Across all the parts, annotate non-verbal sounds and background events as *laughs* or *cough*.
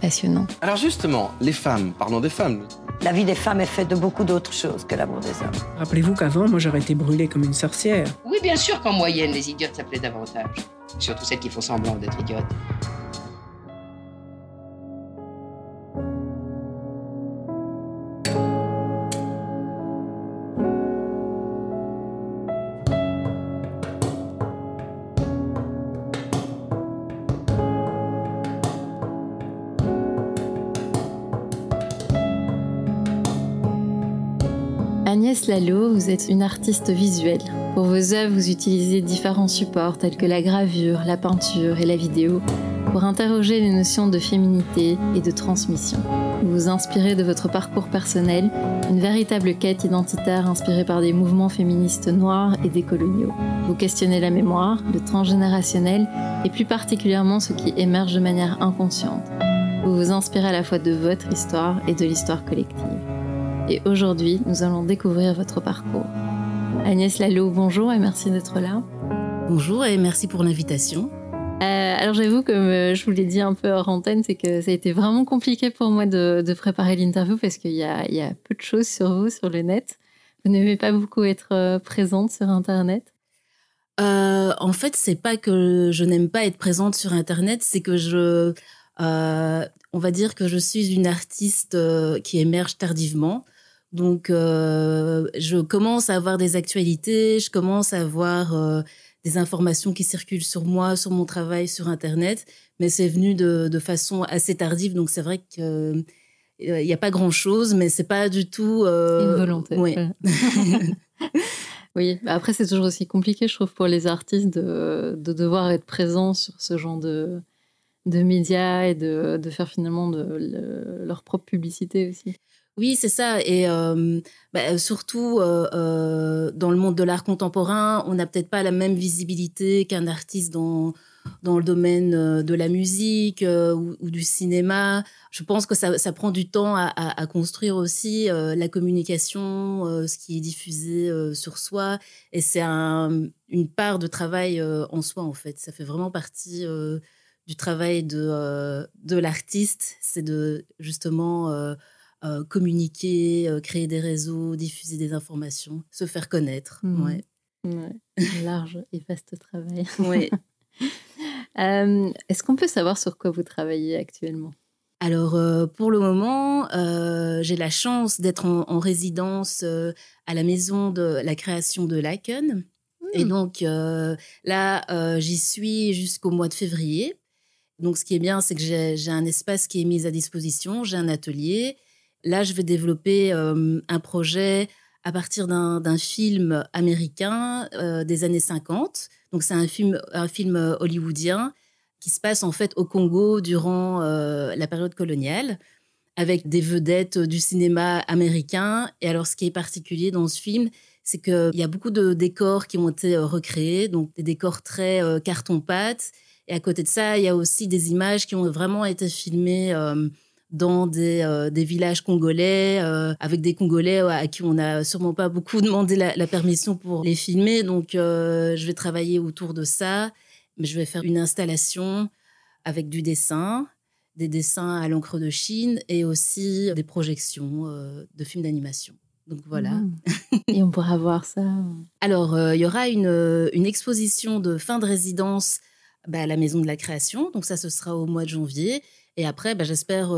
passionnant. Alors justement, les femmes, parlons des femmes. La vie des femmes est faite de beaucoup d'autres choses que l'amour des hommes. Rappelez-vous qu'avant, moi, j'aurais été brûlée comme une sorcière. Oui, bien sûr qu'en moyenne, les idiotes s'appelaient davantage. Surtout celles qui font semblant d'être idiotes. Lalo, vous êtes une artiste visuelle. Pour vos œuvres, vous utilisez différents supports tels que la gravure, la peinture et la vidéo pour interroger les notions de féminité et de transmission. Vous vous inspirez de votre parcours personnel, une véritable quête identitaire inspirée par des mouvements féministes noirs et décoloniaux. Vous questionnez la mémoire, le transgénérationnel et plus particulièrement ce qui émerge de manière inconsciente. Vous vous inspirez à la fois de votre histoire et de l'histoire collective et aujourd'hui, nous allons découvrir votre parcours. Agnès Lalo, bonjour et merci d'être là. Bonjour et merci pour l'invitation. Euh, alors j'avoue, comme euh, je vous l'ai dit un peu hors antenne, c'est que ça a été vraiment compliqué pour moi de, préparer l'interview parce qu'il y, a, peu de choses sur vous sur le net. Vous n'aimez pas beaucoup être euh, présente sur Internet En fait, c'est pas que je n'aime pas être présente sur Internet, c'est que je, on va dire que je suis une artiste qui émerge tardivement. Donc, euh, je commence à avoir des actualités, je commence à avoir euh, des informations qui circulent sur moi, sur mon travail, sur Internet, mais c'est venu de, façon assez tardive. Donc, c'est vrai qu'il euh, n'y a pas grand-chose, mais c'est pas du tout... Une volonté. *laughs* oui, bah, après, c'est toujours aussi compliqué, je trouve, pour les artistes de, devoir être présents sur ce genre de, de médias et de, faire finalement de, leur propre publicité aussi. Oui, c'est ça. Et bah, surtout dans le monde de l'art contemporain, on n'a peut-être pas la même visibilité qu'un artiste dans, dans le domaine de la musique ou, du cinéma. Je pense que ça, prend du temps à, construire aussi la communication, ce qui est diffusé sur soi. Et c'est une part de travail en soi, en fait. Ça fait vraiment partie du travail de, de l'artiste. C'est de justement euh, communiquer, euh, créer des réseaux, diffuser des informations, se faire connaître. Mmh. Ouais. *laughs* Large et vaste travail. Ouais. *laughs* Euh, est-ce qu'on peut savoir sur quoi vous travaillez actuellement? Alors, pour le moment, j'ai la chance d'être en, résidence à la maison de la création de Laken. Et mmh. donc, là, j'y suis jusqu'au mois de février. Donc, ce qui est bien, c'est que j'ai un espace qui est mis à disposition, j'ai un atelier Là, je vais développer un projet à partir d'un film américain euh, des années 50. Donc, c'est un film, euh, hollywoodien qui se passe en fait au Congo durant euh, la période coloniale, avec des vedettes du cinéma américain. Et alors, ce qui est particulier dans ce film, c'est qu'il y a beaucoup de décors qui ont été recréés, donc des décors très carton-pâte. Et à côté de ça, il y a aussi des images qui ont vraiment été filmées dans des, euh, des villages congolais, euh, avec des Congolais à qui on n'a sûrement pas beaucoup *laughs* demandé la, permission pour les filmer. Donc, euh, je vais travailler autour de ça. Mais je vais faire une installation avec du dessin, des dessins à l'encre de Chine et aussi des projections de films d'animation. Donc voilà. Mmh. *laughs* Et on pourra voir ça. Alors, il y aura une, une, exposition de fin de résidence bah, à la Maison de la Création. Donc ça, ce sera au mois de janvier. Et après, bah, j'espère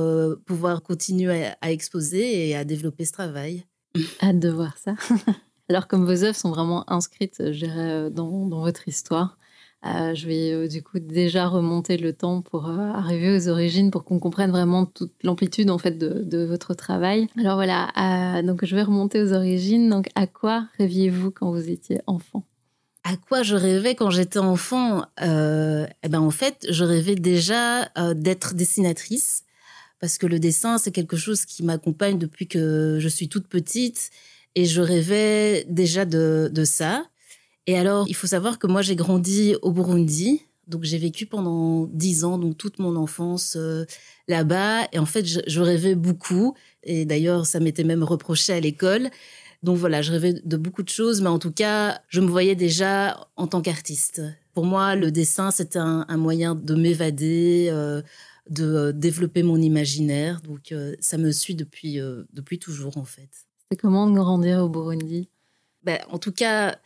pouvoir continuer à, exposer et à développer ce travail. *laughs* Hâte de voir ça. *laughs* Alors, comme vos œuvres sont vraiment inscrites, je dirais, dans, dans votre histoire, euh, je vais euh, du coup déjà remonter le temps pour euh, arriver aux origines, pour qu'on comprenne vraiment toute l'amplitude en fait de, votre travail. Alors voilà, donc je vais remonter aux origines. Donc à quoi rêviez-vous quand vous étiez enfant? À quoi je rêvais quand j'étais enfant eh ben en fait, je rêvais déjà d'être dessinatrice parce que le dessin c'est quelque chose qui m'accompagne depuis que je suis toute petite et je rêvais déjà de, de ça. Et alors, il faut savoir que moi, j'ai grandi au Burundi. Donc, j'ai vécu pendant dix ans, donc toute mon enfance euh, là-bas. Et en fait, je, rêvais beaucoup. Et d'ailleurs, ça m'était même reproché à l'école. Donc voilà, je rêvais de beaucoup de choses, mais en tout cas, je me voyais déjà en tant qu'artiste. Pour moi, le dessin, c'était un, moyen de m'évader, euh, de euh, développer mon imaginaire. Donc ça me suit depuis, depuis toujours, en fait. C'est comment de grandir au Burundi? Ben, En tout cas,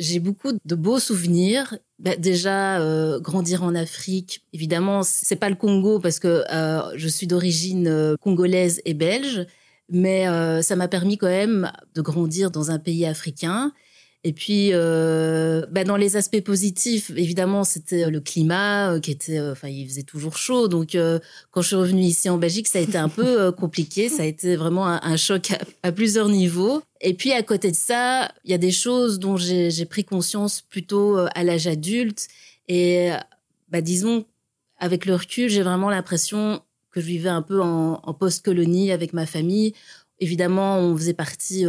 j'ai beaucoup de beaux souvenirs. Bah, déjà, euh, grandir en Afrique, évidemment, c'est pas le Congo parce que euh, je suis d'origine euh, congolaise et belge, mais ça m'a permis quand même de grandir dans un pays africain et puis, euh, bah dans les aspects positifs, évidemment, c'était le climat euh, qui était, euh, enfin, il faisait toujours chaud. Donc, quand je suis revenue ici en Belgique, ça a été un peu compliqué. Ça a été vraiment un, choc à, plusieurs niveaux. Et puis, à côté de ça, il y a des choses dont j'ai pris conscience plutôt à l'âge adulte. Et, bah, disons, avec le recul, j'ai vraiment l'impression que je vivais un peu en, post-colonie avec ma famille. Évidemment, on faisait partie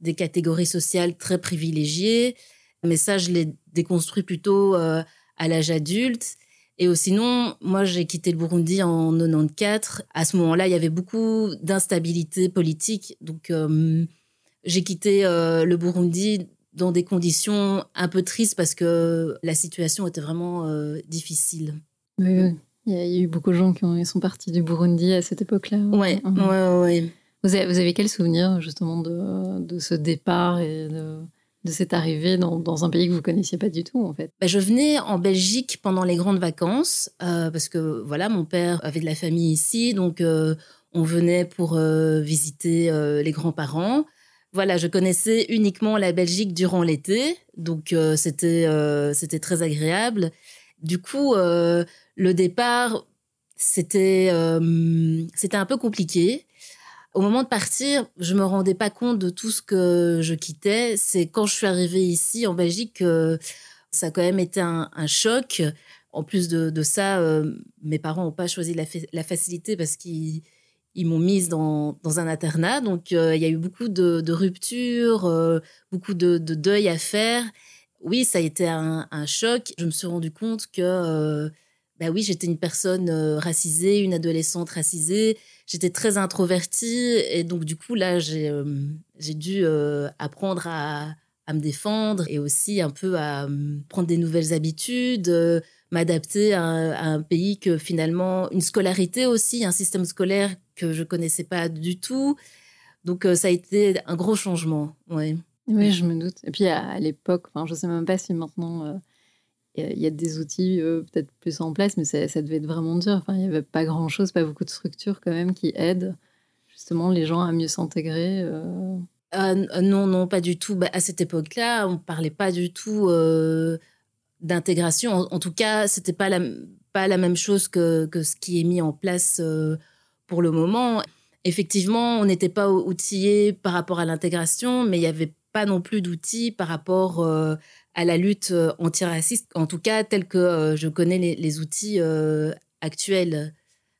des catégories sociales très privilégiées. Mais ça, je l'ai déconstruit plutôt euh, à l'âge adulte. Et sinon, moi, j'ai quitté le Burundi en 94. À ce moment-là, il y avait beaucoup d'instabilité politique. Donc, euh, j'ai quitté euh, le Burundi dans des conditions un peu tristes parce que la situation était vraiment difficile. Oui, Il y a eu beaucoup de gens qui sont partis du Burundi à cette époque-là. Oui, oui, oui. Vous avez, quel souvenir justement de, ce départ et de, cette arrivée dans, un pays que vous connaissiez pas du tout en fait? Bah, Je venais en Belgique pendant les grandes vacances euh, parce que voilà, mon père avait de la famille ici, donc euh, on venait pour euh, visiter les grands-parents. Voilà, je connaissais uniquement la Belgique durant l'été, donc c'était c'était très agréable. Du coup, le départ, c'était c'était un peu compliqué au moment de partir, je me rendais pas compte de tout ce que je quittais. C'est quand je suis arrivée ici en Belgique que ça a quand même été un, choc. En plus de, ça, euh, mes parents n'ont pas choisi la, facilité parce qu'ils m'ont mise dans, un internat. Donc, euh, il y a eu beaucoup de, ruptures, euh, beaucoup de, deuil à faire. Oui, ça a été un, un, choc. Je me suis rendu compte que bah oui, j'étais une personne euh, racisée, une adolescente racisée. J'étais très introvertie et donc du coup là, j'ai euh, dû euh, apprendre à, me défendre et aussi un peu à prendre des nouvelles habitudes, m'adapter à, un pays que finalement une scolarité aussi, un système scolaire que je connaissais pas du tout. Donc ça a été un gros changement, ouais. Oui, je me doute. Et puis à, l'époque, enfin, je sais même pas si maintenant il y a des outils euh, peut-être plus en place, mais ça, devait être vraiment dur. Enfin, il n'y avait pas grand-chose, pas beaucoup de structures quand même qui aident justement les gens à mieux s'intégrer. Euh. Ah, non, non, pas du tout. Bah, à cette époque-là, on ne parlait pas du tout euh, d'intégration. En, tout cas, c'était pas la, pas la même chose que, que, ce qui est mis en place pour le moment. Effectivement, on n'était pas outillé par rapport à l'intégration, mais il n'y avait pas non plus d'outils par rapport à la lutte euh, antiraciste, en tout cas tel que euh, je connais les, outils euh, actuels.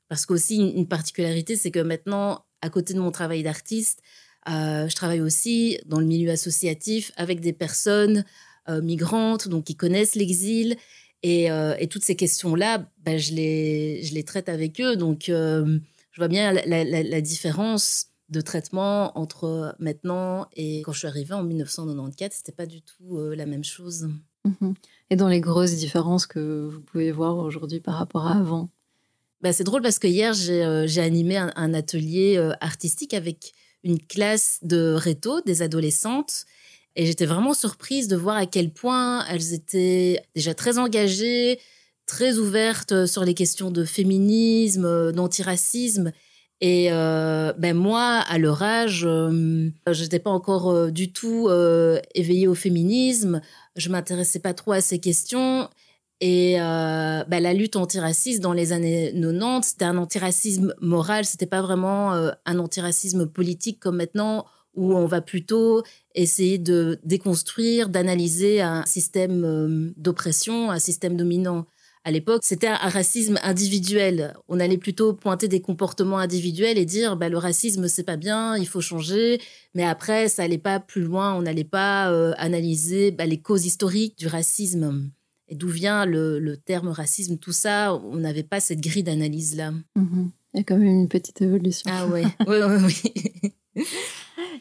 Parce qu'aussi, une, particularité, c'est que maintenant, à côté de mon travail d'artiste, je travaille aussi dans le milieu associatif avec des personnes migrantes, donc qui connaissent l'exil. Et, toutes ces questions-là, ben, je, les, traite avec eux. Donc, je vois bien la différence de traitement entre maintenant et quand je suis arrivée en 1994, c'était pas du tout euh, la même chose. Mhm. Et dans les grosses différences que vous pouvez voir aujourd'hui par rapport à avant? Bah, C'est drôle parce que hier, j'ai euh, animé un, atelier euh, artistique avec une classe de réto, des adolescentes. Et j'étais vraiment surprise de voir à quel point elles étaient déjà très engagées, très ouverte sur les questions de féminisme, d'antiracisme. Et ben moi, à leur âge, je n'étais pas encore du tout éveillée au féminisme. Je m'intéressais pas trop à ces questions. Et euh, bah, la lutte antiraciste dans les années 90, c'était un antiracisme moral, c'était pas vraiment euh, un antiracisme politique comme maintenant, où on va plutôt essayer de déconstruire, d'analyser un système euh, d'oppression, un système dominant. À l'époque, c'était un racisme individuel. On allait plutôt pointer des comportements individuels et dire bah, le racisme c'est pas bien, il faut changer. Mais après, ça allait pas plus loin. On n'allait pas analyser bah, les causes historiques du racisme et d'où vient le, terme racisme, tout ça, on n'avait pas cette grille d'analyse-là. Mhm. Il y a quand même une petite évolution. Ah ouais, oui, oui, oui.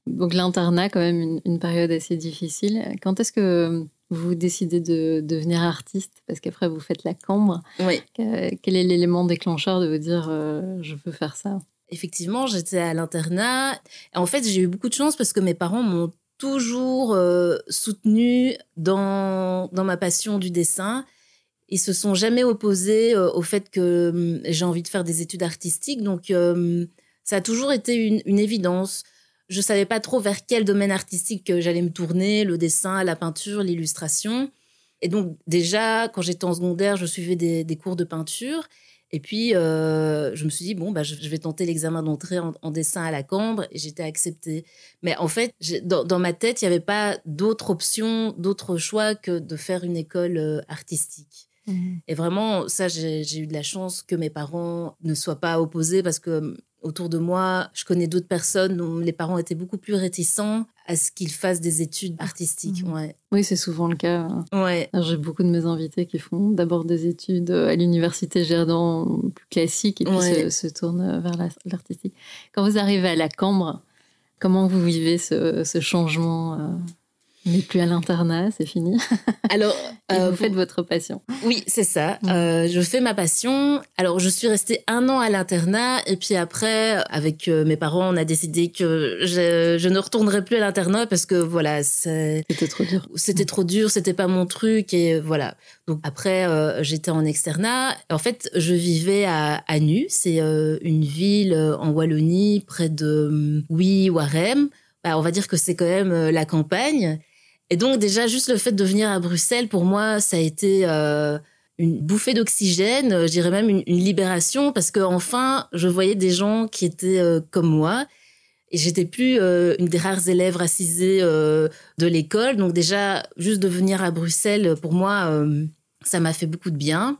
Donc l'internat, quand même, une, période assez difficile. Quand est-ce que vous décidez de devenir artiste Parce qu'après, vous faites la cambre. Oui. Quel est l'élément déclencheur de vous dire euh, je veux faire ça? Effectivement, j'étais à l'internat. En fait, j'ai eu beaucoup de chance parce que mes parents m'ont toujours euh, soutenu dans, dans ma passion du dessin. Ils se sont jamais opposés euh, au fait que hum, j'ai envie de faire des études artistiques. Donc, hum, ça a toujours été une, une, évidence. Je savais pas trop vers quel domaine artistique j'allais me tourner, le dessin, la peinture, l'illustration. Et donc, déjà, quand j'étais en secondaire, je suivais des, des cours de peinture. Et puis, euh, je me suis dit, bon, bah, je, vais tenter l'examen d'entrée en, dessin à la Cambre et j'étais acceptée. Mais en fait, dans, ma tête, il n'y avait pas d'autre option, d'autre choix que de faire une école euh, artistique. Mmh. Et vraiment, ça, j'ai eu de la chance que mes parents ne soient pas opposés parce que autour de moi, je connais d'autres personnes dont les parents étaient beaucoup plus réticents à ce qu'ils fassent des études artistiques. Mhm. Oui, c'est souvent le cas. Ouais. J'ai beaucoup de mes invités qui font d'abord des études à l'université Gerdan plus classiques et puis se, tournent vers l'artistique. Quand vous arrivez à la Cambre, comment vous vivez ce, ce changement euh, mais plus à l'internat, c'est fini. *laughs* Alors, euh, vous faites votre passion. Oui, c'est ça. Euh, je fais ma passion. Alors, je suis restée un an à l'internat et puis après, avec euh, mes parents, on a décidé que je, je ne retournerai plus à l'internat parce que voilà, c'était trop dur. C'était trop dur, c'était pas mon truc et voilà. Donc après, j'étais en externat. En fait, je vivais à, à Nu, c'est une ville en Wallonie près de Oui, Warem. Bah, on va dire que c'est quand même la campagne. Et donc déjà, juste le fait de venir à Bruxelles, pour moi, ça a été euh, une bouffée d'oxygène, euh, je dirais même une, libération, parce que enfin, je voyais des gens qui étaient euh, comme moi. Et j'étais plus une des rares élèves racisées de l'école. Donc déjà, juste de venir à Bruxelles, pour moi, ça m'a fait beaucoup de bien.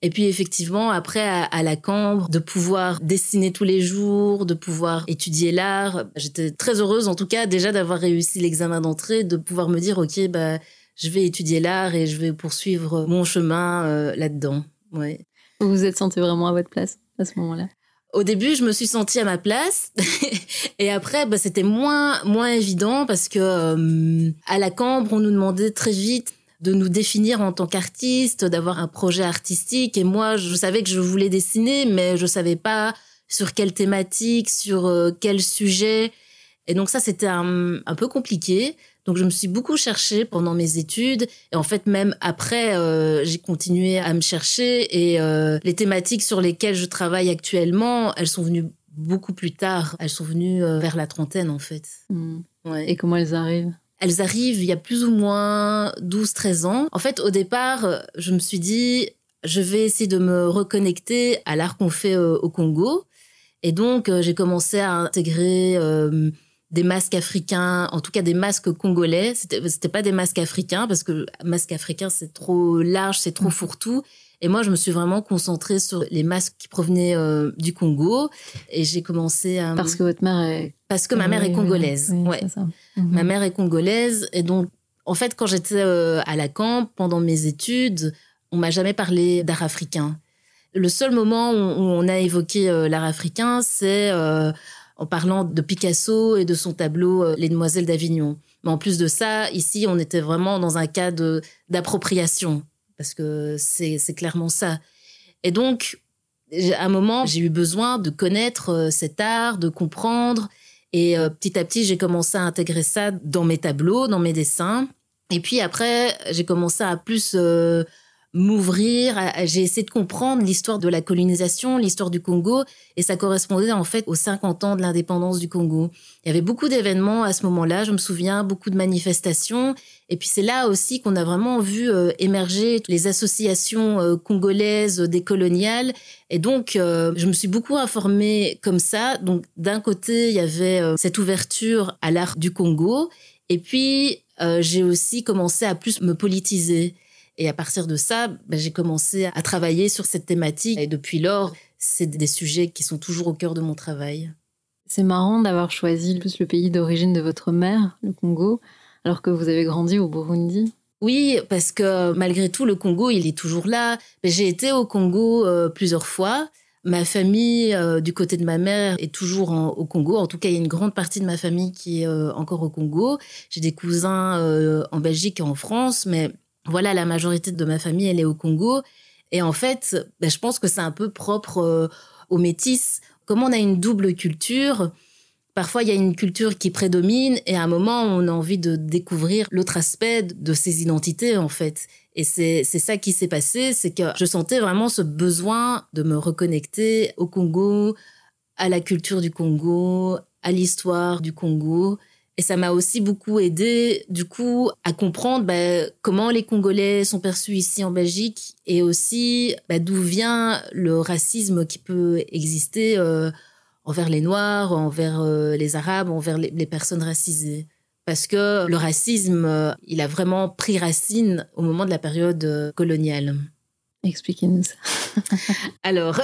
Et puis effectivement, après, à, la Cambre, de pouvoir dessiner tous les jours, de pouvoir étudier l'art. J'étais très heureuse, en tout cas, déjà d'avoir réussi l'examen d'entrée, de pouvoir me dire, OK, bah, je vais étudier l'art et je vais poursuivre mon chemin euh, là-dedans. Ouais. Vous vous êtes senti vraiment à votre place à ce moment-là? Au début, je me suis sentie à ma place, *laughs* et après, bah, c'était moins moins évident parce que euh, à la Cambre, on nous demandait très vite de nous définir en tant qu'artiste, d'avoir un projet artistique. Et moi, je savais que je voulais dessiner, mais je savais pas sur quelle thématique, sur euh, quel sujet. Et donc ça, c'était un, peu compliqué. Donc je me suis beaucoup cherchée pendant mes études. Et en fait, même après, euh, j'ai continué à me chercher. Et euh, les thématiques sur lesquelles je travaille actuellement, elles sont venues beaucoup plus tard. Elles sont venues vers la trentaine, en fait. Hmm. Ouais. Et comment elles arrivent? Elles arrivent il y a plus ou moins 12-13 ans. En fait, au départ, je me suis dit, je vais essayer de me reconnecter à l'art qu'on fait euh, au Congo. Et donc, euh, j'ai commencé à intégrer euh, des masques africains, en tout cas des masques congolais. C'était, pas des masques africains parce que masque africain, c'est trop large, c'est trop mmh. fourre-tout. Et moi, je me suis vraiment concentrée sur les masques qui provenaient du Congo. Et j'ai commencé à... Parce que votre mère est parce que ma mère est congolaise. ouais. Ma mhm. mère est congolaise et donc en fait quand j'étais euh, à la camp pendant mes études, on m'a jamais parlé d'art africain. Le seul moment où, on a évoqué euh, l'art africain, c'est euh, en parlant de Picasso et de son tableau Les Demoiselles d'Avignon. Mais en plus de ça, ici, on était vraiment dans un cas d'appropriation parce que c'est clairement ça. Et donc, à un moment, j'ai eu besoin de connaître cet art, de comprendre. Et euh, petit à petit, j'ai commencé à intégrer ça dans mes tableaux, dans mes dessins. Et puis après, j'ai commencé à plus euh, m'ouvrir, j'ai essayé de comprendre l'histoire de la colonisation, l'histoire du Congo, et ça correspondait en fait aux 50 ans de l'indépendance du Congo. Il y avait beaucoup d'événements à ce moment-là, je me souviens, beaucoup de manifestations, et puis c'est là aussi qu'on a vraiment vu euh, émerger les associations euh, congolaises décoloniales, et donc euh, je me suis beaucoup informée comme ça. Donc d'un côté, il y avait cette ouverture à l'art du Congo, et puis j'ai aussi commencé à plus me politiser. Et à partir de ça, ben, j'ai commencé à travailler sur cette thématique. Et depuis lors, c'est des sujets qui sont toujours au cœur de mon travail. C'est marrant d'avoir choisi plus le pays d'origine de votre mère, le Congo, alors que vous avez grandi au Burundi. Oui, parce que malgré tout, le Congo, il est toujours là. J'ai été au Congo euh, plusieurs fois. Ma famille, euh, du côté de ma mère, est toujours au Congo. En tout cas, il y a une grande partie de ma famille qui est euh, encore au Congo. J'ai des cousins en Belgique et en France, mais voilà, la majorité de ma famille, elle est au Congo. Et en fait, ben, je pense que c'est un peu propre euh, aux métis. Comme on a une double culture, parfois il y a une culture qui prédomine et à un moment, on a envie de découvrir l'autre aspect de ces identités, en fait. Et c'est ça qui s'est passé, c'est que je sentais vraiment ce besoin de me reconnecter au Congo, à la culture du Congo, à l'histoire du Congo. Et ça m'a aussi beaucoup aidé, du coup, à comprendre bah, comment les Congolais sont perçus ici en Belgique et aussi bah, d'où vient le racisme qui peut exister euh, envers les Noirs, envers euh, les Arabes, envers les, personnes racisées. Parce que le racisme, euh, il a vraiment pris racine au moment de la période coloniale. Expliquez-nous ça. *laughs* Alors,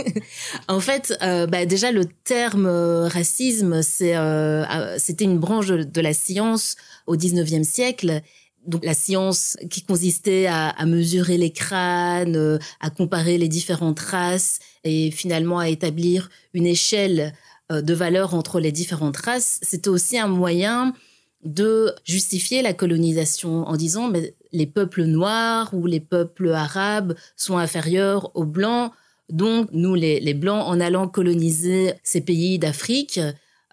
*laughs* en fait, euh, bah, déjà le terme euh, racisme, euh, c'était une branche de la science au 19e siècle. Donc la science qui consistait à, à mesurer les crânes, à comparer les différentes races et finalement à établir une échelle de valeur entre les différentes races, c'était aussi un moyen de justifier la colonisation en disant mais les peuples noirs ou les peuples arabes sont inférieurs aux blancs. Donc nous, les, blancs, en allant coloniser ces pays d'Afrique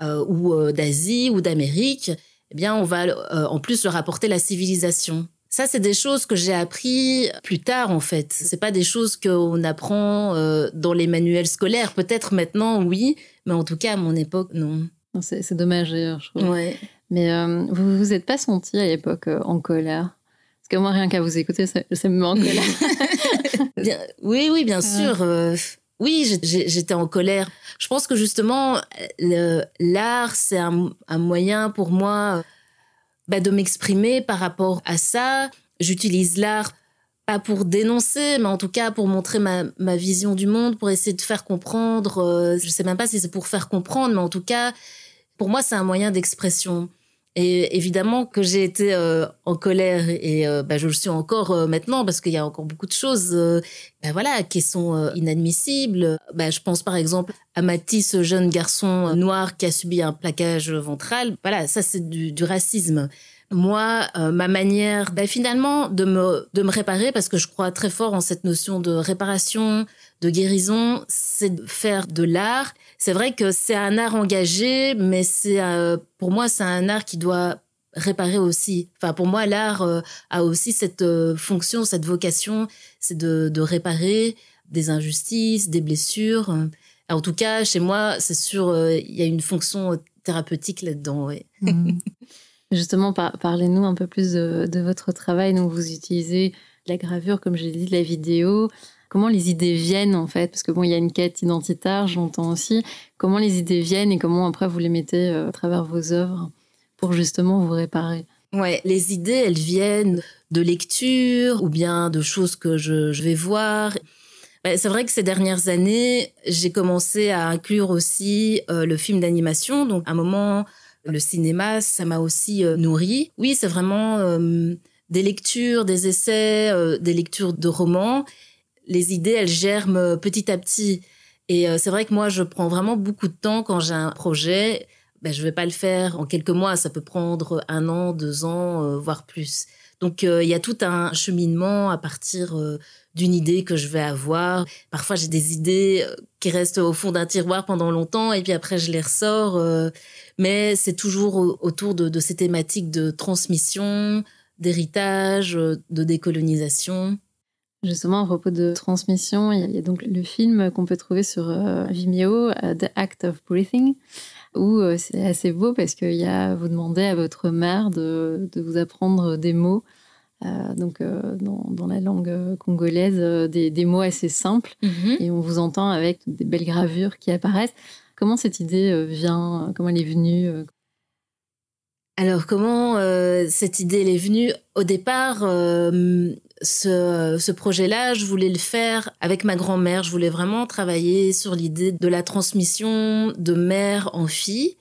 euh, ou euh, d'Asie ou d'Amérique, eh bien on va euh, en plus leur apporter la civilisation. Ça, c'est des choses que j'ai appris plus tard, en fait. C'est pas des choses qu'on apprend dans les manuels scolaires. Peut-être maintenant, oui, mais en tout cas, à mon époque, non. C'est dommage, d'ailleurs, je trouve. Ouais. Mais euh, vous vous êtes pas senti à l'époque euh, en colère? Parce que moi, rien qu'à vous écouter, ça, me met en colère. *laughs* oui, oui, bien sûr. Euh, oui, j'étais en colère. Je pense que justement, l'art, c'est un, moyen pour moi bah, de m'exprimer par rapport à ça. J'utilise l'art pas pour dénoncer, mais en tout cas pour montrer ma, ma vision du monde, pour essayer de faire comprendre. je sais même pas si c'est pour faire comprendre, mais en tout cas, pour moi, c'est un moyen d'expression. Et évidemment que j'ai été euh, en colère et euh, bah, je le suis encore euh, maintenant parce qu'il y a encore beaucoup de choses bah, voilà, qui sont inadmissibles. Bah, je pense par exemple à Mathis, ce jeune garçon noir qui a subi un plaquage ventral. Voilà, ça c'est du, racisme. Moi, ma manière bah, finalement de me, de me réparer, parce que je crois très fort en cette notion de réparation, de guérison, c'est de faire de l'art c'est vrai que c'est un art engagé, mais c'est euh, pour moi c'est un art qui doit réparer aussi. Enfin, pour moi, l'art euh, a aussi cette euh, fonction, cette vocation, c'est de, réparer des injustices, des blessures. En tout cas, chez moi, c'est sûr, il y a une fonction thérapeutique là-dedans. Mmh. *laughs* Justement, parlez-nous un peu plus de, de, votre travail. Donc, vous utilisez la gravure, comme j'ai dit, la vidéo. Comment les idées viennent en fait? Parce que bon, il y a une quête identitaire, j'entends aussi. Comment les idées viennent et comment après vous les mettez euh, à travers vos œuvres pour justement vous réparer? Ouais, les idées, elles viennent de lectures ou bien de choses que je, vais voir. Ben, c'est vrai que ces dernières années, j'ai commencé à inclure aussi euh, le film d'animation. Donc, à un moment, le cinéma, ça m'a aussi euh, nourri. Oui, c'est vraiment des lectures, des essais, des lectures de romans les idées, elles germent petit à petit. Et euh, c'est vrai que moi, je prends vraiment beaucoup de temps quand j'ai un projet. Ben, je vais pas le faire en quelques mois. Ça peut prendre un an, deux ans, euh, voire plus. Donc, euh, il y a tout un cheminement à partir d'une idée que je vais avoir. Parfois, j'ai des idées qui restent au fond d'un tiroir pendant longtemps et puis après, je les ressors. mais c'est toujours autour de, ces thématiques de transmission, d'héritage, de décolonisation. Justement, à propos de transmission, il y a, donc le film qu'on peut trouver sur euh, Vimeo, euh, The Act of Breathing, où euh, c'est assez beau parce que y a, vous demandez à votre mère de, de vous apprendre des mots, donc dans, dans, la langue congolaise, des, des, mots assez simples, Mhm. et on vous entend avec des belles gravures qui apparaissent. Comment cette idée vient Comment elle est venue Alors, comment euh, cette idée elle est venue? Au départ, euh, ce, ce projet-là, je voulais le faire avec ma grand-mère. Je voulais vraiment travailler sur l'idée de la transmission de mère en fille.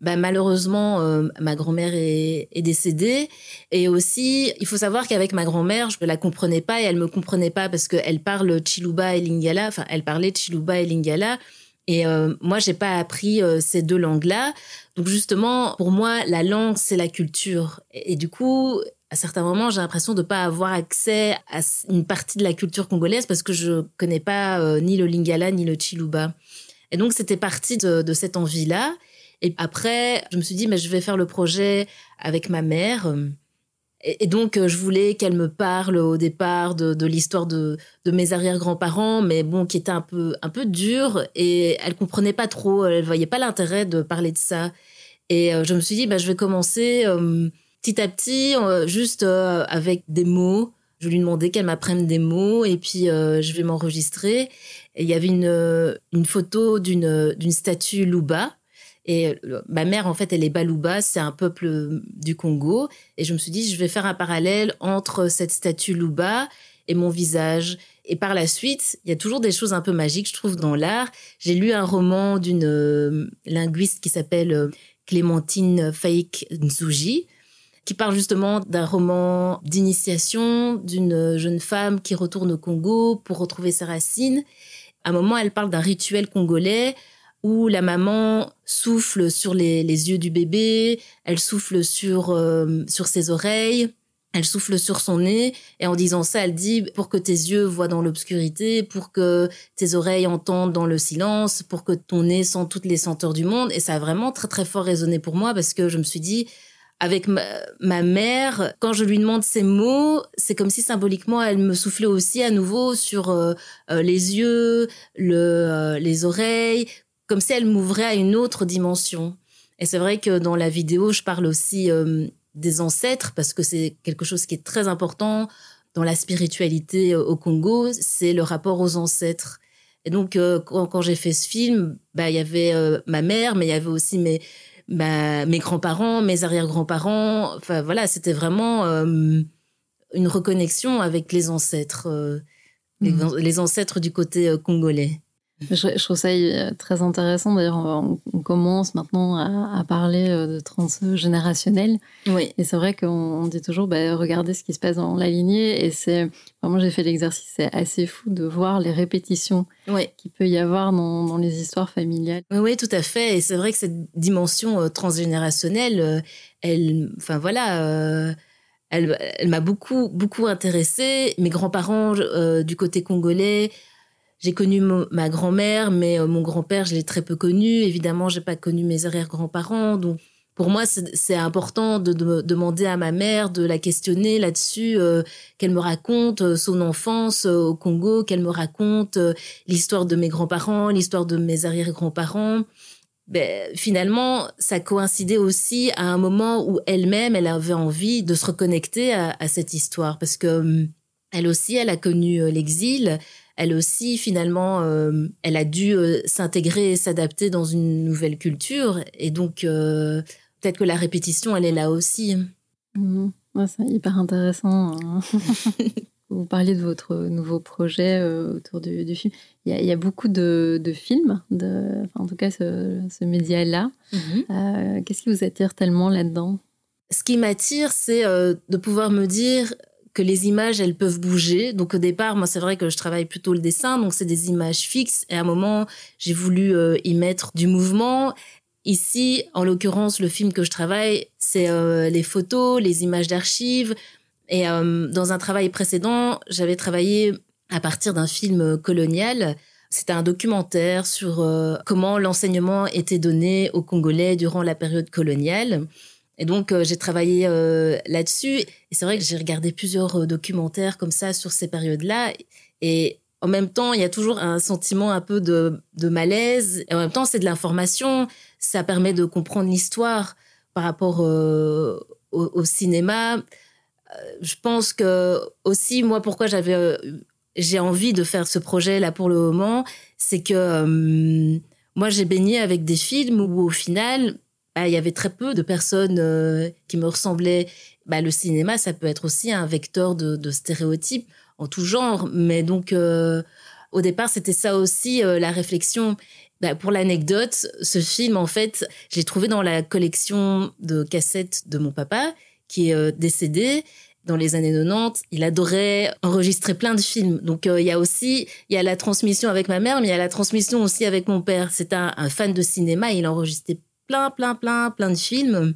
Bah, malheureusement, euh, ma grand-mère est, est, décédée. Et aussi, il faut savoir qu'avec ma grand-mère, je ne la comprenais pas et elle me comprenait pas parce qu'elle parle Chiluba et Lingala. Enfin, elle parlait Chiluba et Lingala. Et euh, moi, j'ai pas appris euh, ces deux langues-là. Donc justement, pour moi, la langue, c'est la culture. Et, du coup, à certains moments, j'ai l'impression de pas avoir accès à une partie de la culture congolaise parce que je connais pas euh, ni le Lingala ni le Chiluba. Et donc, c'était parti de, cette envie-là. Et après, je me suis dit, mais je vais faire le projet avec ma mère. Et, donc, je voulais qu'elle me parle au départ de, l'histoire de, mes arrière-grands-parents, mais bon, qui était un peu, un peu dur. Et elle comprenait pas trop, elle voyait pas l'intérêt de parler de ça. Et je me suis dit, bah, je vais commencer euh, petit à petit, euh, juste euh, avec des mots. Je lui demandais qu'elle m'apprenne des mots et puis euh, je vais m'enregistrer. Il y avait une, une photo d'une statue Luba. Et ma mère, en fait, elle est Baluba, c'est un peuple du Congo. Et je me suis dit, je vais faire un parallèle entre cette statue Luba et mon visage. Et par la suite, il y a toujours des choses un peu magiques, je trouve, dans l'art. J'ai lu un roman d'une linguiste qui s'appelle Clémentine Faik Nzuji, qui parle justement d'un roman d'initiation d'une jeune femme qui retourne au Congo pour retrouver ses racines. À un moment, elle parle d'un rituel congolais où la maman souffle sur les, les yeux du bébé, elle souffle sur, euh, sur ses oreilles, elle souffle sur son nez, et en disant ça, elle dit pour que tes yeux voient dans l'obscurité, pour que tes oreilles entendent dans le silence, pour que ton nez sent toutes les senteurs du monde. Et ça a vraiment très très fort résonné pour moi parce que je me suis dit, avec ma, mère, quand je lui demande ces mots, c'est comme si symboliquement elle me soufflait aussi à nouveau sur euh, euh, les yeux, euh, les oreilles, comme si elle m'ouvrait à une autre dimension. Et c'est vrai que dans la vidéo, je parle aussi des ancêtres parce que c'est quelque chose qui est très important dans la spiritualité au Congo, c'est le rapport aux ancêtres. Et donc, quand, j'ai fait ce film, bah, il y avait ma mère, mais il y avait aussi mes, ma, mes grands-parents, mes arrière-grands-parents. Enfin, voilà, c'était vraiment euh, une reconnexion avec les ancêtres, mmh. les, les, ancêtres du côté congolais. Je, je, trouve ça très intéressant. D'ailleurs, on, on, commence maintenant à, à, parler de transgénérationnel. Oui. Et c'est vrai qu'on dit toujours, bah, regardez ce qui se passe dans la lignée. Et c'est, vraiment, j'ai fait l'exercice, c'est assez fou de voir les répétitions oui. qu'il peut y avoir dans, dans, les histoires familiales. Oui, oui, tout à fait. Et c'est vrai que cette dimension euh, transgénérationnelle, euh, elle, enfin voilà. Euh, elle, elle m'a beaucoup, beaucoup intéressée. Mes grands-parents euh, du côté congolais, j'ai connu ma grand-mère, mais euh, mon grand-père, je l'ai très peu connu. Évidemment, j'ai pas connu mes arrière-grands-parents. Donc, pour moi, c'est important de, de, demander à ma mère, de la questionner là-dessus, euh, qu'elle me raconte euh, son enfance au Congo, qu'elle me raconte l'histoire de mes grands-parents, l'histoire de mes arrière-grands-parents. Ben, finalement, ça coïncidait aussi à un moment où elle-même, elle avait envie de se reconnecter à, à cette histoire, parce que hum, elle aussi, elle a connu l'exil elle aussi, finalement, euh, elle a dû euh, s'intégrer et s'adapter dans une nouvelle culture. Et donc, euh, peut-être que la répétition, elle est là aussi. Mmh. Ouais, c'est hyper intéressant. Hein. *laughs* Vous parliez de votre nouveau projet autour du, du, film. Il y, a, il y a beaucoup de, de films, de, enfin, en tout cas ce, ce média-là. Mmh. Qu'est-ce qui vous attire tellement là-dedans? Ce qui m'attire, c'est de pouvoir me dire que les images, elles peuvent bouger. Donc au départ, moi, c'est vrai que je travaille plutôt le dessin, donc c'est des images fixes. Et à un moment, j'ai voulu euh, y mettre du mouvement. Ici, en l'occurrence, le film que je travaille, c'est euh, les photos, les images d'archives. Et euh, dans un travail précédent, j'avais travaillé à partir d'un film colonial. C'était un documentaire sur comment l'enseignement était donné aux Congolais durant la période coloniale. Et donc, euh, j'ai travaillé euh, là-dessus. Et c'est vrai que j'ai regardé plusieurs euh, documentaires comme ça sur ces périodes-là. Et en même temps, il y a toujours un sentiment un peu de, malaise. Et en même temps, c'est de l'information. Ça permet de comprendre l'histoire par rapport au, au, cinéma. Je pense que aussi, moi, pourquoi j'avais, j'ai envie de faire ce projet-là pour le moment, c'est que moi, j'ai baigné avec des films où, au final, il y avait très peu de personnes euh, qui me ressemblaient. Bah, le cinéma, ça peut être aussi un vecteur de, stéréotypes en tout genre. Mais donc, euh, au départ, c'était ça aussi euh, la réflexion. Bah, pour l'anecdote, ce film, en fait, j'ai trouvé dans la collection de cassettes de mon papa, qui est décédé dans les années 90, il adorait enregistrer plein de films. Donc il y a aussi il y a la transmission avec ma mère, mais il y a la transmission aussi avec mon père. C'est un, un, fan de cinéma, il enregistrait plein, plein, plein, plein de films.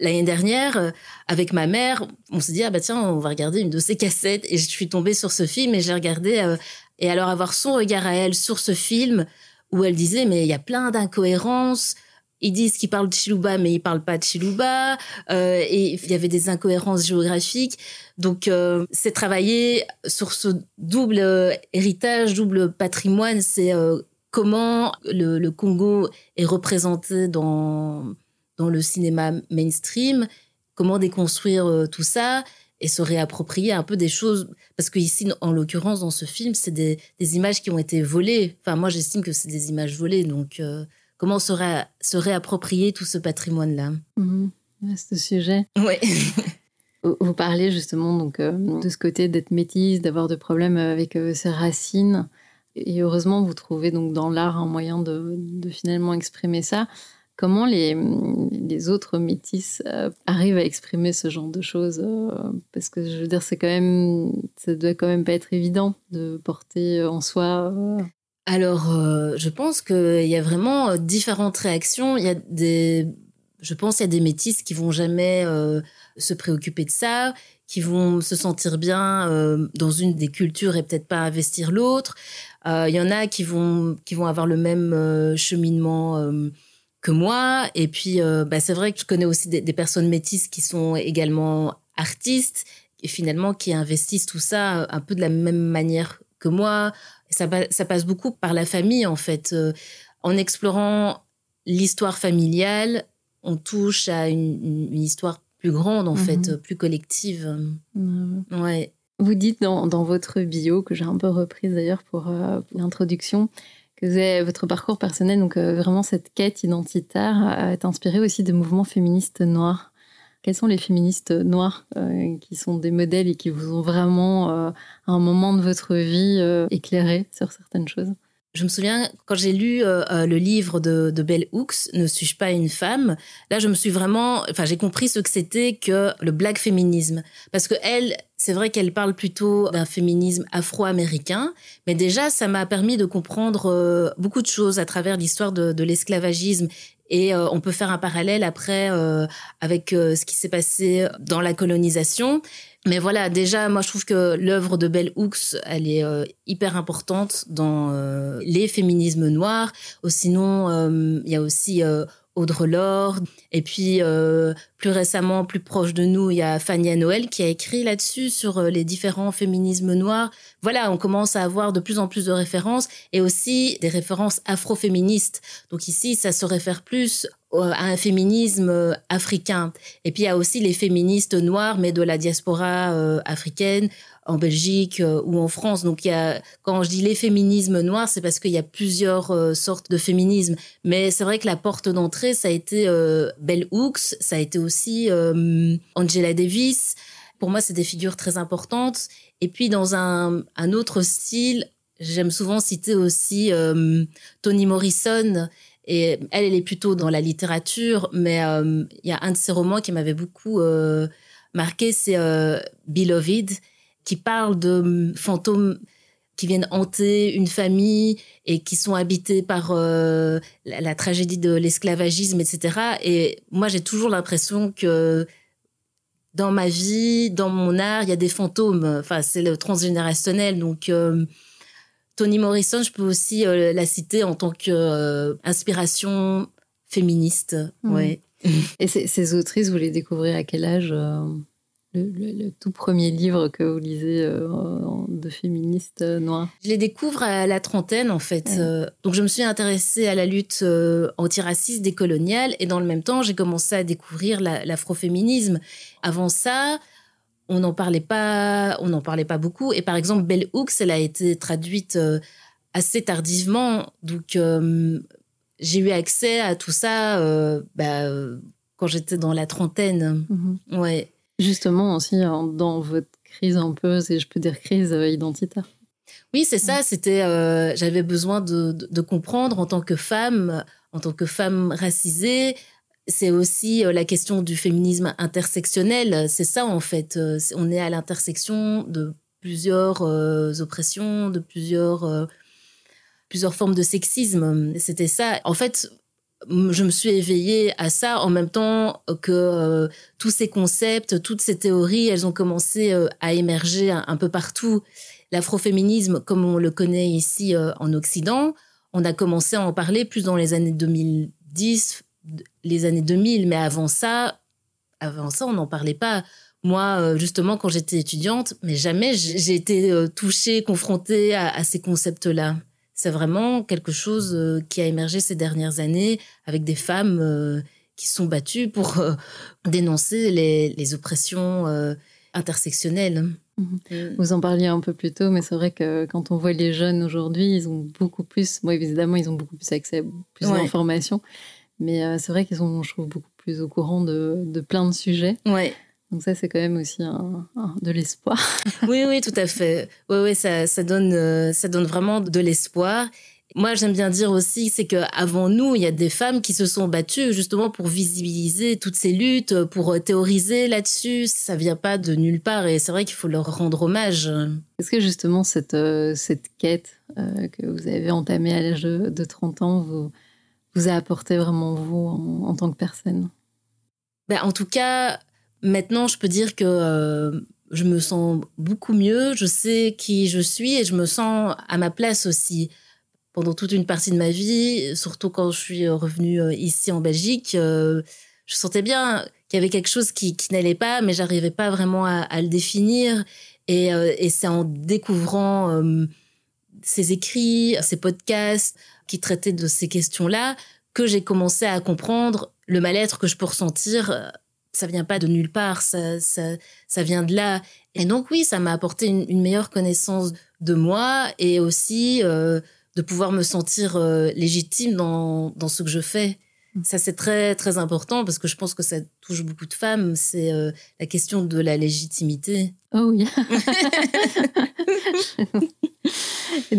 L'année dernière, euh, avec ma mère, on s'est dit, ah bah tiens, on va regarder une de ses cassettes. Et je suis tombée sur ce film et j'ai regardé. Euh, et alors avoir son regard à elle sur ce film, où elle disait, mais il y a plein d'incohérences. Ils disent qu'ils parlent de Chiluba, mais ils parlent pas de Chiluba. Euh, et il y avait des incohérences géographiques. Donc, c'est travailler sur ce double héritage, double patrimoine. C'est comment le, Congo est représenté dans, dans le cinéma mainstream, comment déconstruire euh, tout ça et se réapproprier un peu des choses. Parce que ici, en l'occurrence, dans ce film, c'est des, images qui ont été volées. Enfin, moi, j'estime que c'est des images volées. Donc, euh, comment se, se, réapproprier tout ce patrimoine-là? Mmh. C'est ce sujet. Oui. *laughs* Vous parlez justement donc, euh, de ce côté d'être métisse, d'avoir des problèmes avec ses racines. Et heureusement, vous trouvez donc dans l'art un moyen de, finalement exprimer ça. Comment les, les autres métis euh, arrivent à exprimer ce genre de choses euh, Parce que je veux dire, c'est quand même, ça doit quand même pas être évident de porter en soi. Euh. Alors, je pense qu'il y a vraiment différentes réactions. Il y a des, je pense, qu'il y a des métis qui vont jamais se préoccuper de ça, qui vont se sentir bien dans une des cultures et peut-être pas investir l'autre. Il euh, y en a qui vont, qui vont avoir le même euh, cheminement euh, que moi. Et puis, bah, c'est vrai que je connais aussi des, personnes métisses qui sont également artistes et finalement qui investissent tout ça un peu de la même manière que moi. ça, ça passe beaucoup par la famille, en fait. en explorant l'histoire familiale, on touche à une, histoire plus grande, en fait, mhm. plus collective. Ouais. Vous dites dans, votre bio, que j'ai un peu reprise d'ailleurs pour, euh, l'introduction, que votre parcours personnel, donc euh, vraiment cette quête identitaire, est inspiré aussi des mouvements féministes noirs. Quels sont les féministes noirs euh, qui sont des modèles et qui vous ont vraiment, à un moment de votre vie, éclairé sur certaines choses? Je me souviens quand j'ai lu euh, euh, le livre de, de Bell Hooks, Ne suis-je pas une femme Là, je me suis vraiment, enfin, j'ai compris ce que c'était que le black féminisme, parce que elle, c'est vrai qu'elle parle plutôt d'un féminisme afro-américain, mais déjà, ça m'a permis de comprendre euh, beaucoup de choses à travers l'histoire de, de l'esclavagisme et on peut faire un parallèle après avec ce qui s'est passé dans la colonisation. Mais voilà, déjà, moi, je trouve que l'œuvre de Bell Hooks, elle est euh, hyper importante dans euh, les féminismes noirs. sinon, euh, il y a aussi Audre Lorde. Et puis, plus récemment, plus proche de nous, il y a Fania Noël qui a écrit là-dessus sur les différents féminismes noirs. Voilà, on commence à avoir de plus en plus de références et aussi des références afroféministes. Donc ici, ça se réfère plus euh, à un féminisme euh, africain. Et puis il y a aussi les féministes noirs, mais de la diaspora euh, africaine, en Belgique ou en France. Donc il y a, quand je dis les féminismes noirs, c'est parce qu'il y a plusieurs sortes de féminisme. Mais c'est vrai que la porte d'entrée, ça a été Bell Hooks, ça a été aussi Angela Davis. Pour moi, c'est des figures très importantes. Et puis dans un, un autre style, j'aime souvent citer aussi Toni Morrison elle est plutôt dans la littérature, mais euh, il y a un de ses romans qui m'avait beaucoup euh, marqué, c'est euh, Beloved, qui parle de hum, fantômes qui viennent hanter une famille et qui sont habités par la, tragédie de l'esclavagisme, etc. Et moi, j'ai toujours l'impression que dans ma vie, dans mon art, il y a des fantômes. Enfin, c'est le transgénérationnel. Donc, Toni Morrison, je peux aussi euh, la citer en tant qu'inspiration euh, féministe. Mmh. Ouais. Et ces, ces autrices, vous les découvrez à quel âge euh, le, le- le tout premier livre que vous lisez euh, de féministes euh, noires Je les découvre à la trentaine, en fait. Ouais. Euh, donc, je me suis intéressée à la lutte antiraciste décoloniale et dans le même temps, j'ai commencé à découvrir la- l'afroféminisme. Avant ça, on n'en parlait pas, on n'en parlait pas beaucoup. Et par exemple, Bell Hooks, elle a été traduite euh, assez tardivement. Donc, euh, j'ai eu accès à tout ça euh, bah, quand j'étais dans la trentaine. Ouais. Justement aussi dans votre crise un peu, si je peux dire crise identitaire. Oui, c'est ça. C'était, euh, j'avais besoin de, de- de comprendre en tant que femme, en tant que femme racisée. C'est aussi euh, la question du féminisme intersectionnel. C'est ça en fait. Euh, On est à l'intersection de plusieurs euh, oppressions, de plusieurs plusieurs formes de sexisme. C'était ça. En fait, je me suis éveillée à ça en même temps que tous ces concepts, toutes ces théories, elles ont commencé à émerger un, peu partout. L'afroféminisme, comme on le connaît ici en Occident, on a commencé à en parler plus dans les années 2010, d- les années 2000, mais avant ça, avant ça, on n'en parlait pas. Moi, euh, justement, quand j'étais étudiante, mais jamais j'ai été euh, touchée, confrontée à, à ces concepts-là. C'est vraiment quelque chose euh, qui a émergé ces dernières années avec des femmes qui sont battues pour euh, dénoncer les, les oppressions euh, intersectionnelles. Mhm. Mm. Vous en parliez un peu plus tôt, mais c'est vrai que quand on voit les jeunes aujourd'hui, ils ont beaucoup plus, bon, évidemment, ils ont beaucoup plus accès à plus Ouais. d'informations, mais euh, c'est vrai qu'ils sont, je trouve, beaucoup plus au courant de, de plein de sujets. Ouais. Donc ça, c'est quand même aussi un- un- de l'espoir. *laughs* oui, oui, tout à fait. Oui, oui, ça, ça, donne, euh, ça donne vraiment de l'espoir. Moi, j'aime bien dire aussi, c'est qu'avant nous, il y a des femmes qui se sont battues justement pour visibiliser toutes ces luttes, pour euh, théoriser là-dessus. Ça vient pas de nulle part et c'est vrai qu'il faut leur rendre hommage. Est-ce que justement cette, cette quête que vous avez entamée à l'âge de 30 ans vous, vous a apporté vraiment vous en, tant que personne? Ben, en tout cas, maintenant, je peux dire que euh, je me sens beaucoup mieux, je sais qui je suis et je me sens à ma place aussi. Pendant toute une partie de ma vie, surtout quand je suis revenue euh, ici en Belgique, euh, je sentais bien qu'il y avait quelque chose qui, n'allait pas, mais j'arrivais pas vraiment à, le définir. Et, euh, et c'est en découvrant euh, ces écrits, ces podcasts qui traitaient de ces questions-là que j'ai commencé à comprendre le mal-être que je peux ressentir. euh, Ça vient pas de nulle part, ça, ça, ça vient de là. Et donc oui, ça m'a apporté une, une meilleure connaissance de moi et aussi euh, de pouvoir me sentir euh, légitime dans, dans ce que je fais. Ça, c'est très, très important parce que je pense que ça touche beaucoup de femmes. C'est euh, la question de la légitimité. Oh oui. *laughs*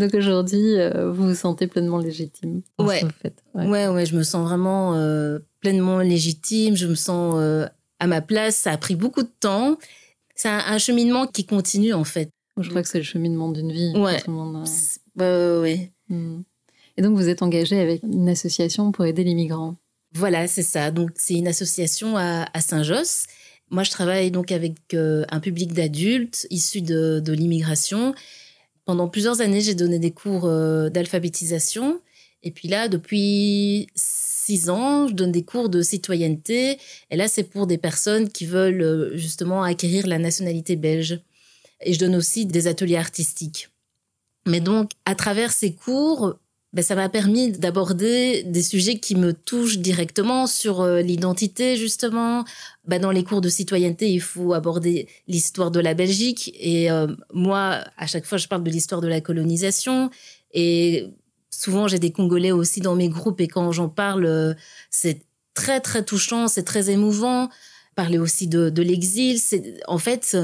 Donc aujourd'hui, euh, vous vous sentez pleinement légitime Ouais. ce que vous faites. Ouais. Ouais, ouais, je me sens vraiment euh, pleinement légitime, je me sens euh, à ma place. Ça a pris beaucoup de temps. C'est un, un cheminement qui continue en fait. Je crois que c'est le cheminement d'une vie. Ouais. Monde Ouais, ouais. Hmm. Et donc vous êtes engagé avec une association pour aider les migrants. Voilà, c'est ça. Donc, c'est une association à, à Saint-Josse. Moi, je travaille donc avec euh, un public d'adultes issus de, de l'immigration. Pendant plusieurs années, j'ai donné des cours euh, d'alphabétisation. Et puis là, depuis six ans, je donne des cours de citoyenneté. Et là, c'est pour des personnes qui veulent euh, justement acquérir la nationalité belge. Et je donne aussi des ateliers artistiques. Mais donc, à travers ces cours, ben, ça m'a permis d'aborder des sujets qui me touchent directement sur euh, l'identité, justement. Ben, dans les cours de citoyenneté, il faut aborder l'histoire de la Belgique. Et euh, moi, à chaque fois, je parle de l'histoire de la colonisation. Et souvent, j'ai des Congolais aussi dans mes groupes. Et quand j'en parle, euh, c'est très, très touchant, c'est très émouvant. Parler aussi de, de l'exil, c'est en fait...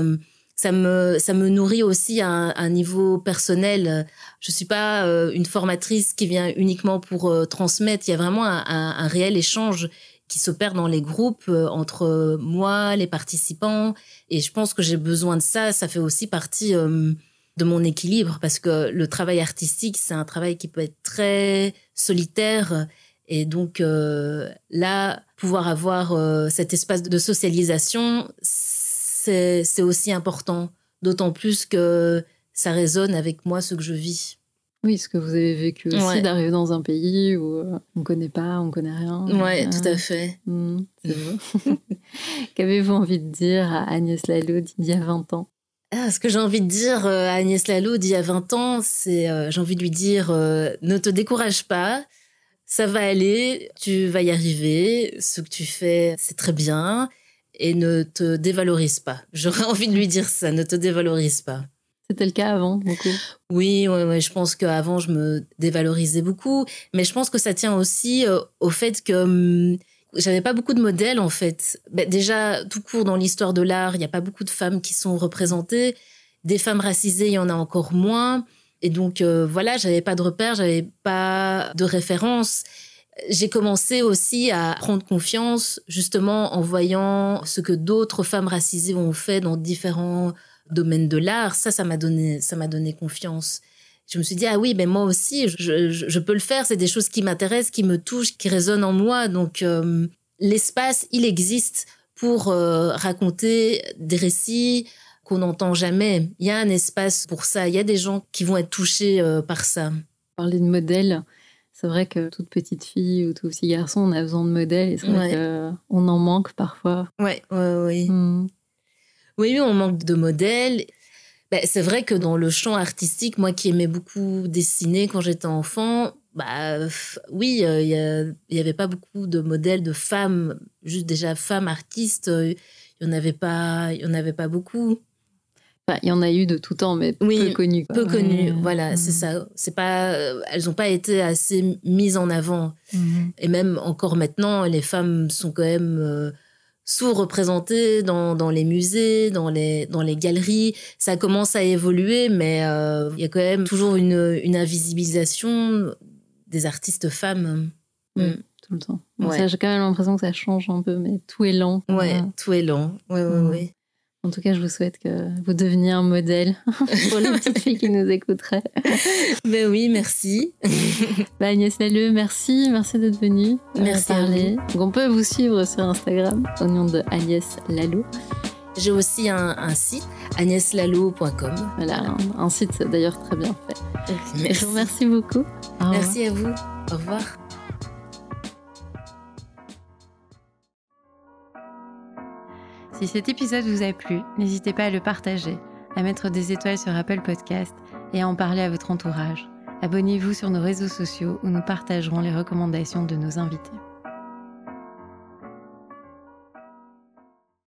ça me, ça me nourrit aussi à un, niveau personnel. Je suis pas euh, une formatrice qui vient uniquement pour euh, transmettre. Il y a vraiment un, réel échange qui s'opère dans les groupes euh, entre moi, les participants. Et je pense que j'ai besoin de ça. Ça fait aussi partie de mon équilibre parce que le travail artistique, c'est un travail qui peut être très solitaire. Et donc là, pouvoir avoir cet espace de socialisation, c'est aussi important. D'autant plus que ça résonne avec moi ce que je vis. Oui, ce que vous avez vécu aussi Ouais. d'arriver dans un pays où euh, on connaît pas, on connaît rien. Euh, tout à fait. hmm, c'est beau. *laughs* Qu'avez-vous envie de dire à Agnès Lalo d'il y a 20 ans? Ah, ce que j'ai envie de dire euh, à Agnès Lalo d'il y a 20 ans, c'est euh, j'ai envie de lui dire euh, ne te décourage pas, ça va aller, tu vas y arriver, ce que tu fais, c'est très bien et ne te dévalorise pas. J'aurais *laughs* envie de lui dire ça, ne te dévalorise pas. C'était le cas avant, beaucoup. Oui, ouais, ouais, je pense qu'avant, je me dévalorisais beaucoup. Mais je pense que ça tient aussi euh, au fait que hum, j'avais pas beaucoup de modèles, en fait. Ben, déjà, tout court dans l'histoire de l'art, il n'y a pas beaucoup de femmes qui sont représentées. Des femmes racisées, il y en a encore moins. Et donc, euh, voilà, j'avais pas de repères, j'avais pas de références. J'ai commencé aussi à prendre confiance, justement, en voyant ce que d'autres femmes racisées ont fait dans différents domaine de l'art, ça, ça m'a donné, ça m'a donné confiance. Je me suis dit, ah oui, ben moi aussi, je peux le faire. C'est des choses qui m'intéressent, qui me touchent, qui résonnent en moi. Donc, euh, l'espace, il existe pour euh, raconter des récits qu'on n'entend jamais. Il y a un espace pour ça. Il y a des gens qui vont être touchés euh, par ça. Parler de modèles, c'est vrai que toute petite fille ou tout petit garçon, on a besoin de modèles et c'est vrai Ouais. qu'on en manque parfois. Ouais, ouais. Hmm. Oui, oui, on manque de modèles. Ben, c'est vrai que dans le champ artistique, moi qui aimais beaucoup dessiner quand j'étais enfant, bah oui, euh, il y a- il y avait pas beaucoup de modèles de femmes, juste déjà femmes artistes, euh, il y en avait pas, il y en avait pas beaucoup, Enfin, il y en a eu de tout temps, mais Oui, peu connues. peu connues. Voilà, c'est ça. C'est pas, euh, elles n'ont pas été assez mises en avant. Mhm. Et même encore maintenant, les femmes sont quand même euh, sous-représentées dans, dans les musées, dans les, dans les galeries. Ça commence à évoluer, mais euh, il y a quand même toujours une, une invisibilisation des artistes femmes. Oui, Mm. tout le temps. Ouais. ça, J'ai quand même l'impression que ça change un peu, mais tout est lent. Ouais, Ouais. tout est lent. Ouais, ouais, Mm. ouais. En tout cas, je vous souhaite que vous deveniez un modèle *laughs* pour les petites filles qui nous écouteraient. *laughs* Ben oui, merci. *laughs* Bah, Agnès Lalleux, merci, merci d'être venue euh, Merci à parler. Donc, on peut vous suivre sur Instagram au nom de Agnès Lalleux. J'ai aussi un, un site, agneslalo.com. Voilà, un, un site d'ailleurs très bien fait. Je Merci. vous remercie beaucoup. Au. Merci à vous. Au revoir. Si cet épisode vous a plu, n'hésitez pas à le partager, à mettre des étoiles sur Apple Podcast et à en parler à votre entourage. Abonnez-vous sur nos réseaux sociaux où nous partagerons les recommandations de nos invités.